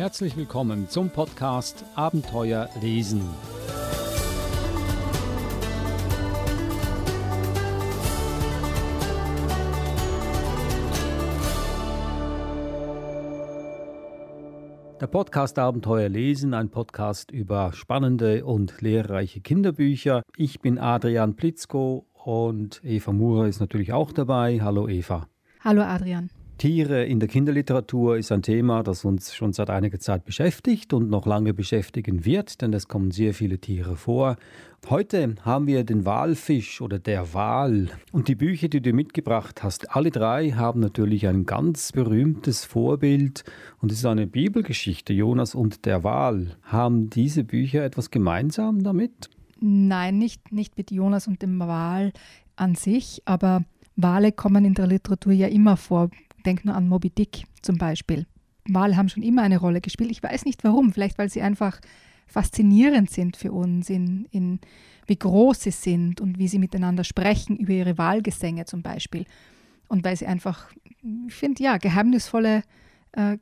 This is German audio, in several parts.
Herzlich willkommen zum Podcast Abenteuer lesen. Der Podcast Abenteuer lesen, ein Podcast über spannende und lehrreiche Kinderbücher. Ich bin Adrian Plitzko und Eva Murer ist natürlich auch dabei. Hallo Eva. Hallo Adrian. Tiere in der Kinderliteratur ist ein Thema, das uns schon seit einiger Zeit beschäftigt und noch lange beschäftigen wird, denn es kommen sehr viele Tiere vor. Heute haben wir den Walfisch oder der Wal. Und die Bücher, die du mitgebracht hast, alle drei haben natürlich ein ganz berühmtes Vorbild und es ist eine Bibelgeschichte, Jonas und der Wal. Haben diese Bücher etwas gemeinsam damit? Nein, nicht, nicht mit Jonas und dem Wal an sich, aber Wale kommen in der Literatur ja immer vor. Denk nur an Moby Dick zum Beispiel. Wale haben schon immer eine Rolle gespielt. Ich weiß nicht warum. Vielleicht, weil sie einfach faszinierend sind für uns, in, in wie groß sie sind und wie sie miteinander sprechen, über ihre Wahlgesänge zum Beispiel. Und weil sie einfach, ich finde, ja, geheimnisvolle äh,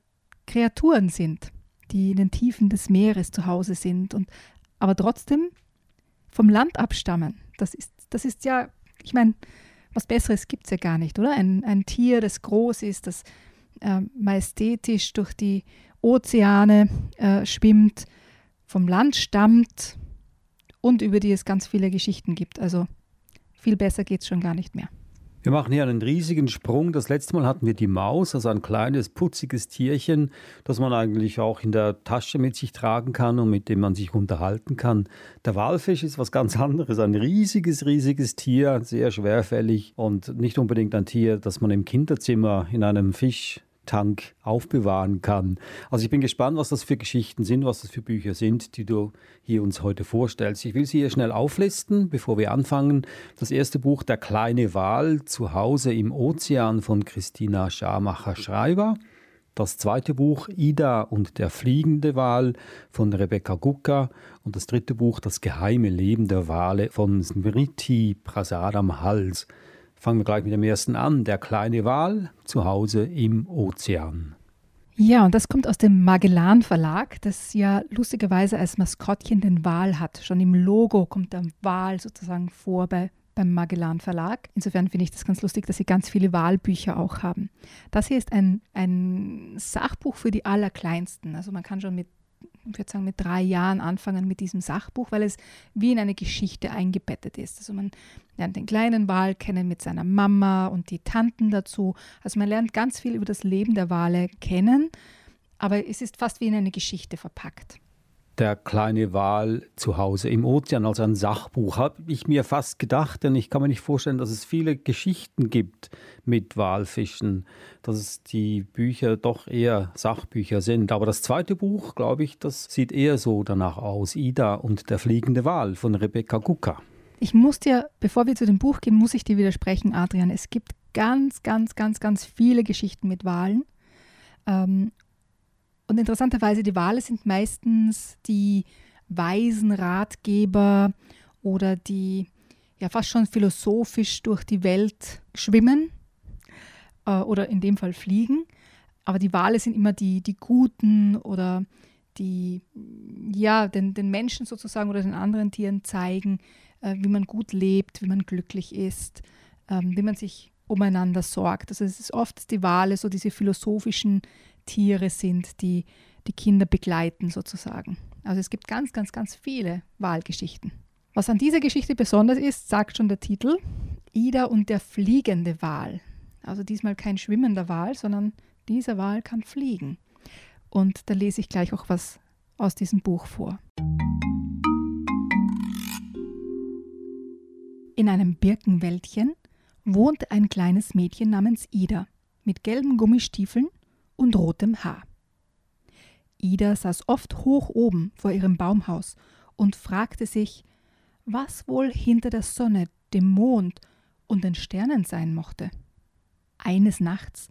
Kreaturen sind, die in den Tiefen des Meeres zu Hause sind und aber trotzdem vom Land abstammen. Das ist, das ist ja, ich meine, was Besseres gibt es ja gar nicht, oder? Ein, ein Tier, das groß ist, das äh, majestätisch durch die Ozeane äh, schwimmt, vom Land stammt und über die es ganz viele Geschichten gibt. Also viel besser geht es schon gar nicht mehr. Wir machen hier einen riesigen Sprung. Das letzte Mal hatten wir die Maus, also ein kleines, putziges Tierchen, das man eigentlich auch in der Tasche mit sich tragen kann und mit dem man sich unterhalten kann. Der Walfisch ist was ganz anderes, ein riesiges, riesiges Tier, sehr schwerfällig und nicht unbedingt ein Tier, das man im Kinderzimmer in einem Fisch Tank aufbewahren kann. Also ich bin gespannt, was das für Geschichten sind, was das für Bücher sind, die du hier uns heute vorstellst. Ich will sie hier schnell auflisten, bevor wir anfangen. Das erste Buch Der kleine Wal zu Hause im Ozean von Christina Scharmacher-Schreiber. Das zweite Buch Ida und der fliegende Wal von Rebecca Gucka und das dritte Buch Das geheime Leben der Wale von Smriti Prasadam Hals. Fangen wir gleich mit dem ersten an. Der kleine Wal zu Hause im Ozean. Ja, und das kommt aus dem Magellan Verlag, das ja lustigerweise als Maskottchen den Wal hat. Schon im Logo kommt der Wal sozusagen vor bei, beim Magellan Verlag. Insofern finde ich das ganz lustig, dass sie ganz viele Wahlbücher auch haben. Das hier ist ein, ein Sachbuch für die Allerkleinsten. Also man kann schon mit ich würde sagen, mit drei Jahren anfangen mit diesem Sachbuch, weil es wie in eine Geschichte eingebettet ist. Also man lernt den kleinen Wal kennen mit seiner Mama und die Tanten dazu. Also man lernt ganz viel über das Leben der Wale kennen, aber es ist fast wie in eine Geschichte verpackt der kleine Wal zu Hause im Ozean, also ein Sachbuch, habe ich mir fast gedacht, denn ich kann mir nicht vorstellen, dass es viele Geschichten gibt mit Walfischen, dass die Bücher doch eher Sachbücher sind. Aber das zweite Buch, glaube ich, das sieht eher so danach aus, Ida und der fliegende Wal von Rebecca Gucka. Ich muss dir, bevor wir zu dem Buch gehen, muss ich dir widersprechen, Adrian. Es gibt ganz, ganz, ganz, ganz viele Geschichten mit Walen. Ähm, und interessanterweise, die Wale sind meistens die weisen Ratgeber oder die ja fast schon philosophisch durch die Welt schwimmen äh, oder in dem Fall fliegen. Aber die Wale sind immer die, die Guten oder die ja den, den Menschen sozusagen oder den anderen Tieren zeigen, äh, wie man gut lebt, wie man glücklich ist, äh, wie man sich umeinander sorgt. Also es ist oft die Wale, so diese philosophischen Tiere sind, die die Kinder begleiten sozusagen. Also es gibt ganz, ganz, ganz viele Wahlgeschichten. Was an dieser Geschichte besonders ist, sagt schon der Titel, Ida und der fliegende Wal. Also diesmal kein schwimmender Wal, sondern dieser Wal kann fliegen. Und da lese ich gleich auch was aus diesem Buch vor. In einem Birkenwäldchen wohnte ein kleines Mädchen namens Ida mit gelben Gummistiefeln und rotem Haar. Ida saß oft hoch oben vor ihrem Baumhaus und fragte sich, was wohl hinter der Sonne, dem Mond und den Sternen sein mochte. Eines Nachts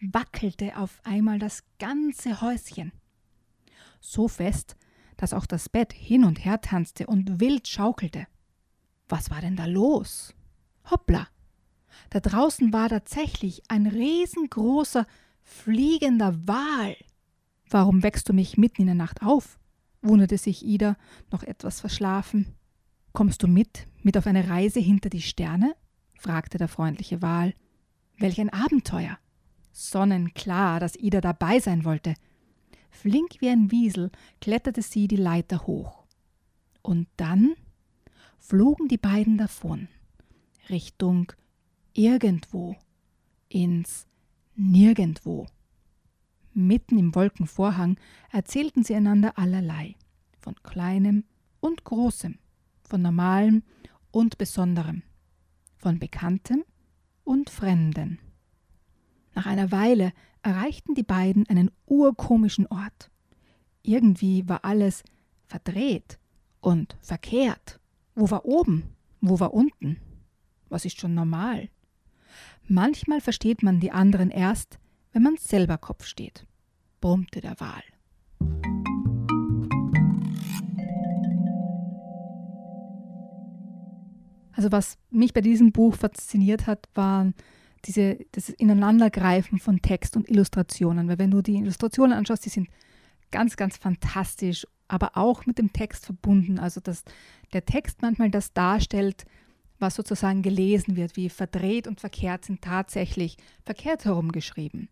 wackelte auf einmal das ganze Häuschen. So fest, dass auch das Bett hin und her tanzte und wild schaukelte. Was war denn da los? Hoppla! Da draußen war tatsächlich ein riesengroßer, fliegender Wal. Warum wächst du mich mitten in der Nacht auf? wunderte sich Ida, noch etwas verschlafen. Kommst du mit, mit auf eine Reise hinter die Sterne? fragte der freundliche Wal. Welch ein Abenteuer! Sonnenklar, dass Ida dabei sein wollte. Flink wie ein Wiesel kletterte sie die Leiter hoch. Und dann flogen die beiden davon, Richtung irgendwo, ins Nirgendwo. Mitten im Wolkenvorhang erzählten sie einander allerlei, von kleinem und großem, von normalem und besonderem, von bekanntem und fremden. Nach einer Weile erreichten die beiden einen urkomischen Ort. Irgendwie war alles verdreht und verkehrt. Wo war oben? Wo war unten? Was ist schon normal? Manchmal versteht man die anderen erst, wenn man selber Kopf steht, brummte der Wal. Also was mich bei diesem Buch fasziniert hat, waren diese, das Ineinandergreifen von Text und Illustrationen. Weil wenn du die Illustrationen anschaust, die sind ganz, ganz fantastisch, aber auch mit dem Text verbunden. Also dass der Text manchmal das darstellt, was sozusagen gelesen wird, wie verdreht und verkehrt sind tatsächlich verkehrt herum geschrieben.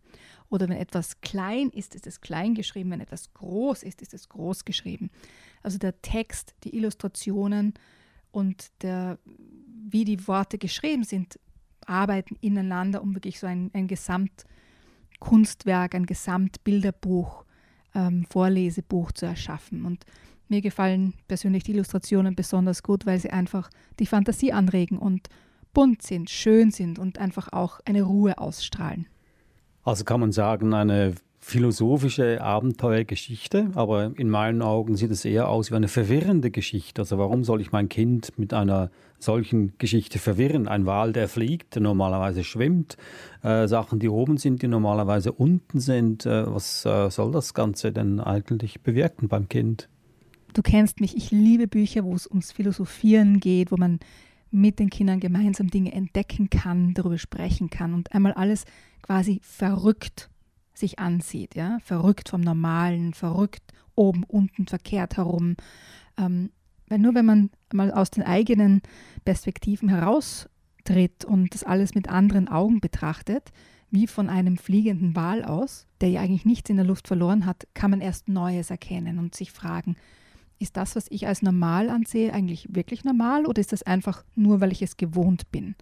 Oder wenn etwas klein ist, ist es klein geschrieben, wenn etwas groß ist, ist es groß geschrieben. Also der Text, die Illustrationen und der, wie die Worte geschrieben sind, arbeiten ineinander, um wirklich so ein, ein Gesamtkunstwerk, ein Gesamtbilderbuch, ähm, Vorlesebuch zu erschaffen. Und mir gefallen persönlich die Illustrationen besonders gut, weil sie einfach die Fantasie anregen und bunt sind, schön sind und einfach auch eine Ruhe ausstrahlen. Also kann man sagen, eine philosophische Abenteuergeschichte, aber in meinen Augen sieht es eher aus wie eine verwirrende Geschichte. Also warum soll ich mein Kind mit einer solchen Geschichte verwirren? Ein Wal, der fliegt, der normalerweise schwimmt, äh, Sachen, die oben sind, die normalerweise unten sind. Äh, was äh, soll das Ganze denn eigentlich bewirken beim Kind? Du kennst mich, ich liebe Bücher, wo es ums Philosophieren geht, wo man mit den Kindern gemeinsam Dinge entdecken kann, darüber sprechen kann und einmal alles quasi verrückt sich ansieht, ja, verrückt vom Normalen, verrückt oben, unten, verkehrt herum. Ähm, weil nur wenn man mal aus den eigenen Perspektiven heraustritt und das alles mit anderen Augen betrachtet, wie von einem fliegenden Wal aus, der ja eigentlich nichts in der Luft verloren hat, kann man erst Neues erkennen und sich fragen, ist das, was ich als normal ansehe, eigentlich wirklich normal oder ist das einfach nur, weil ich es gewohnt bin?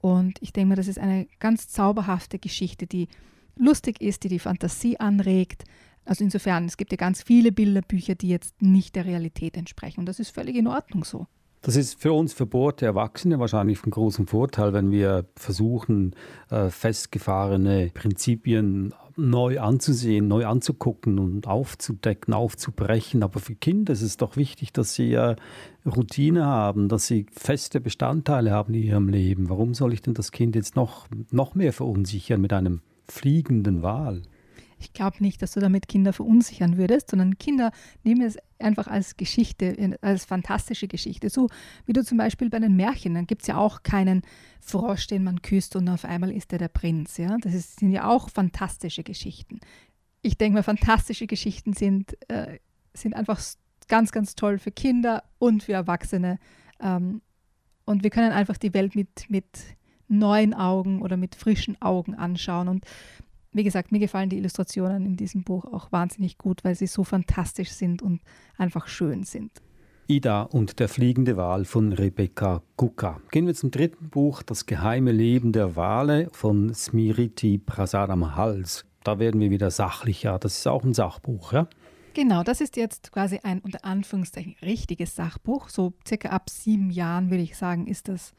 Und ich denke mir, das ist eine ganz zauberhafte Geschichte, die lustig ist, die die Fantasie anregt. Also insofern, es gibt ja ganz viele Bilderbücher, die jetzt nicht der Realität entsprechen. Und das ist völlig in Ordnung so. Das ist für uns verbohrte Erwachsene wahrscheinlich von großem Vorteil, wenn wir versuchen, äh, festgefahrene Prinzipien neu anzusehen, neu anzugucken und aufzudecken, aufzubrechen. Aber für Kinder ist es doch wichtig, dass sie Routine haben, dass sie feste Bestandteile haben in ihrem Leben. Warum soll ich denn das Kind jetzt noch, noch mehr verunsichern mit einem fliegenden Wal? Ich glaube nicht, dass du damit Kinder verunsichern würdest, sondern Kinder nehmen es einfach als Geschichte, als fantastische Geschichte. So wie du zum Beispiel bei den Märchen, dann gibt es ja auch keinen Frosch, den man küsst und auf einmal ist er der Prinz. Ja? Das ist, sind ja auch fantastische Geschichten. Ich denke mal, fantastische Geschichten sind, äh, sind einfach ganz, ganz toll für Kinder und für Erwachsene. Ähm, und wir können einfach die Welt mit, mit neuen Augen oder mit frischen Augen anschauen. Und wie gesagt, mir gefallen die Illustrationen in diesem Buch auch wahnsinnig gut, weil sie so fantastisch sind und einfach schön sind. Ida und der fliegende Wal von Rebecca Kuka. Gehen wir zum dritten Buch, Das geheime Leben der Wale von Smriti Prasadam Hals. Da werden wir wieder sachlicher. Das ist auch ein Sachbuch, ja? Genau, das ist jetzt quasi ein unter Anführungszeichen richtiges Sachbuch. So circa ab sieben Jahren, würde ich sagen, ist das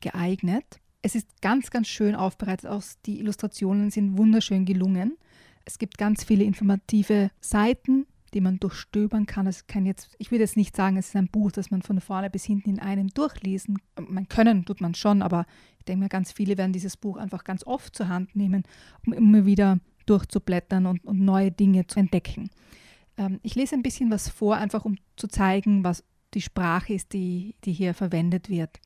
geeignet. Es ist ganz, ganz schön aufbereitet. Auch die Illustrationen sind wunderschön gelungen. Es gibt ganz viele informative Seiten, die man durchstöbern kann. Es kann jetzt, ich würde jetzt nicht sagen, es ist ein Buch, das man von vorne bis hinten in einem durchlesen. Man können tut man schon, aber ich denke mir, ganz viele werden dieses Buch einfach ganz oft zur Hand nehmen, um immer wieder durchzublättern und, und neue Dinge zu entdecken. Ähm, ich lese ein bisschen was vor, einfach um zu zeigen, was die Sprache ist, die, die hier verwendet wird.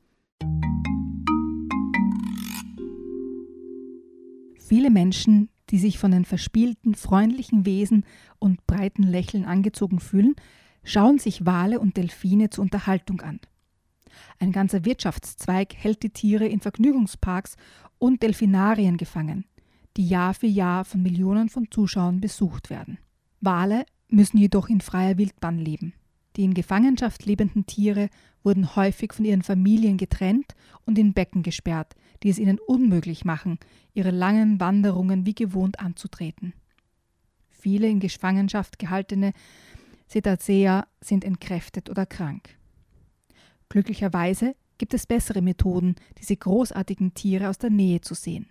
Viele Menschen, die sich von den verspielten, freundlichen Wesen und breiten Lächeln angezogen fühlen, schauen sich Wale und Delfine zur Unterhaltung an. Ein ganzer Wirtschaftszweig hält die Tiere in Vergnügungsparks und Delfinarien gefangen, die Jahr für Jahr von Millionen von Zuschauern besucht werden. Wale müssen jedoch in freier Wildbahn leben. Die in Gefangenschaft lebenden Tiere wurden häufig von ihren Familien getrennt und in Becken gesperrt, die es ihnen unmöglich machen, ihre langen Wanderungen wie gewohnt anzutreten. Viele in Gefangenschaft gehaltene Cetacea sind entkräftet oder krank. Glücklicherweise gibt es bessere Methoden, diese großartigen Tiere aus der Nähe zu sehen.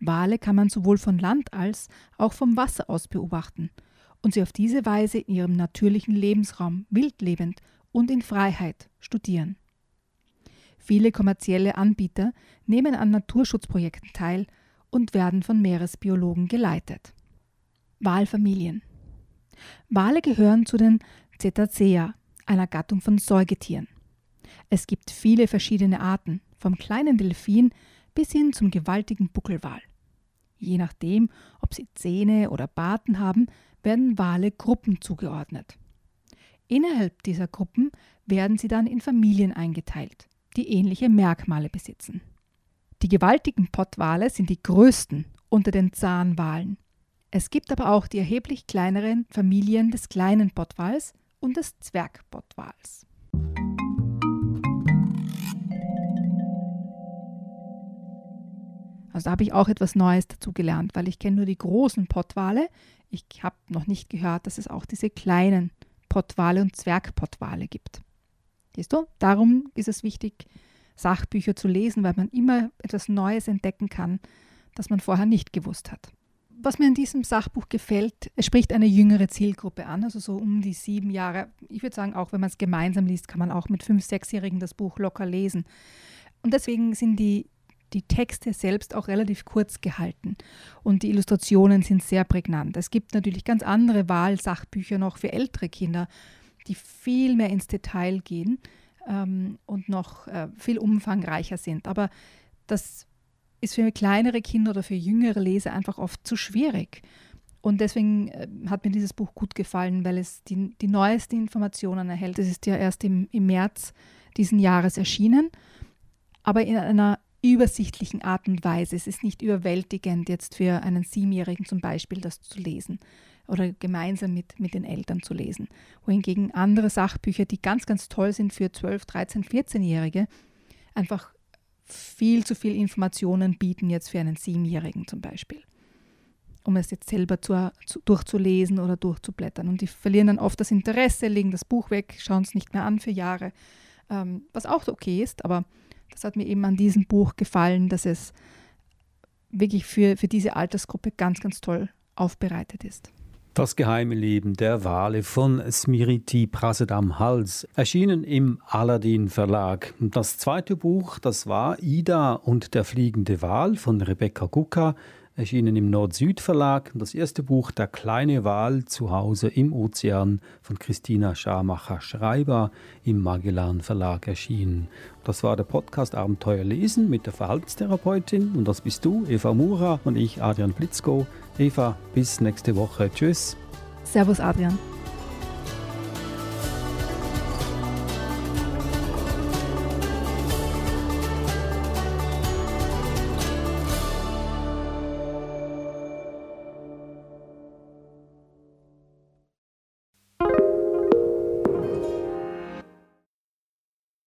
Wale kann man sowohl von Land als auch vom Wasser aus beobachten und sie auf diese Weise in ihrem natürlichen Lebensraum wildlebend und in Freiheit studieren. Viele kommerzielle Anbieter nehmen an Naturschutzprojekten teil und werden von Meeresbiologen geleitet. Walfamilien Wale gehören zu den Cetacea, einer Gattung von Säugetieren. Es gibt viele verschiedene Arten, vom kleinen Delfin bis hin zum gewaltigen Buckelwal. Je nachdem, ob sie Zähne oder Barten haben, werden Wale Gruppen zugeordnet. Innerhalb dieser Gruppen werden sie dann in Familien eingeteilt, die ähnliche Merkmale besitzen. Die gewaltigen Pottwale sind die größten unter den Zahnwalen. Es gibt aber auch die erheblich kleineren Familien des kleinen Pottwals und des Zwergpottwals. Also da habe ich auch etwas Neues dazu gelernt, weil ich kenne nur die großen Pottwale. Ich habe noch nicht gehört, dass es auch diese kleinen Pottwale und Zwergpottwale gibt. Siehst du? Darum ist es wichtig, Sachbücher zu lesen, weil man immer etwas Neues entdecken kann, das man vorher nicht gewusst hat. Was mir in diesem Sachbuch gefällt, es spricht eine jüngere Zielgruppe an, also so um die sieben Jahre. Ich würde sagen, auch wenn man es gemeinsam liest, kann man auch mit fünf, sechsjährigen das Buch locker lesen. Und deswegen sind die die Texte selbst auch relativ kurz gehalten und die Illustrationen sind sehr prägnant. Es gibt natürlich ganz andere Wahlsachbücher noch für ältere Kinder, die viel mehr ins Detail gehen ähm, und noch äh, viel umfangreicher sind. Aber das ist für kleinere Kinder oder für jüngere Leser einfach oft zu schwierig. Und deswegen äh, hat mir dieses Buch gut gefallen, weil es die, die neuesten Informationen erhält. Es ist ja erst im, im März diesen Jahres erschienen, aber in einer übersichtlichen Art und Weise. Es ist nicht überwältigend, jetzt für einen Siebenjährigen zum Beispiel das zu lesen oder gemeinsam mit, mit den Eltern zu lesen. Wohingegen andere Sachbücher, die ganz, ganz toll sind für 12, 13, 14-Jährige, einfach viel zu viel Informationen bieten jetzt für einen Siebenjährigen zum Beispiel. Um es jetzt selber zu, zu, durchzulesen oder durchzublättern. Und die verlieren dann oft das Interesse, legen das Buch weg, schauen es nicht mehr an für Jahre, ähm, was auch okay ist, aber das hat mir eben an diesem Buch gefallen, dass es wirklich für, für diese Altersgruppe ganz, ganz toll aufbereitet ist. Das geheime Leben der Wale von Smriti Prasadam Hals, erschienen im Aladdin Verlag. Das zweite Buch, das war Ida und der fliegende Wal von Rebecca Gucka, erschienen im Nord-Süd-Verlag. Das erste Buch Der kleine Wal zu Hause im Ozean von Christina Scharmacher-Schreiber im Magellan Verlag erschienen. Das war der Podcast Abenteuer lesen mit der Verhaltenstherapeutin und das bist du, Eva Mura und ich, Adrian Blitzko. Eva, bis nächste Woche. Tschüss. Servus, Adrian.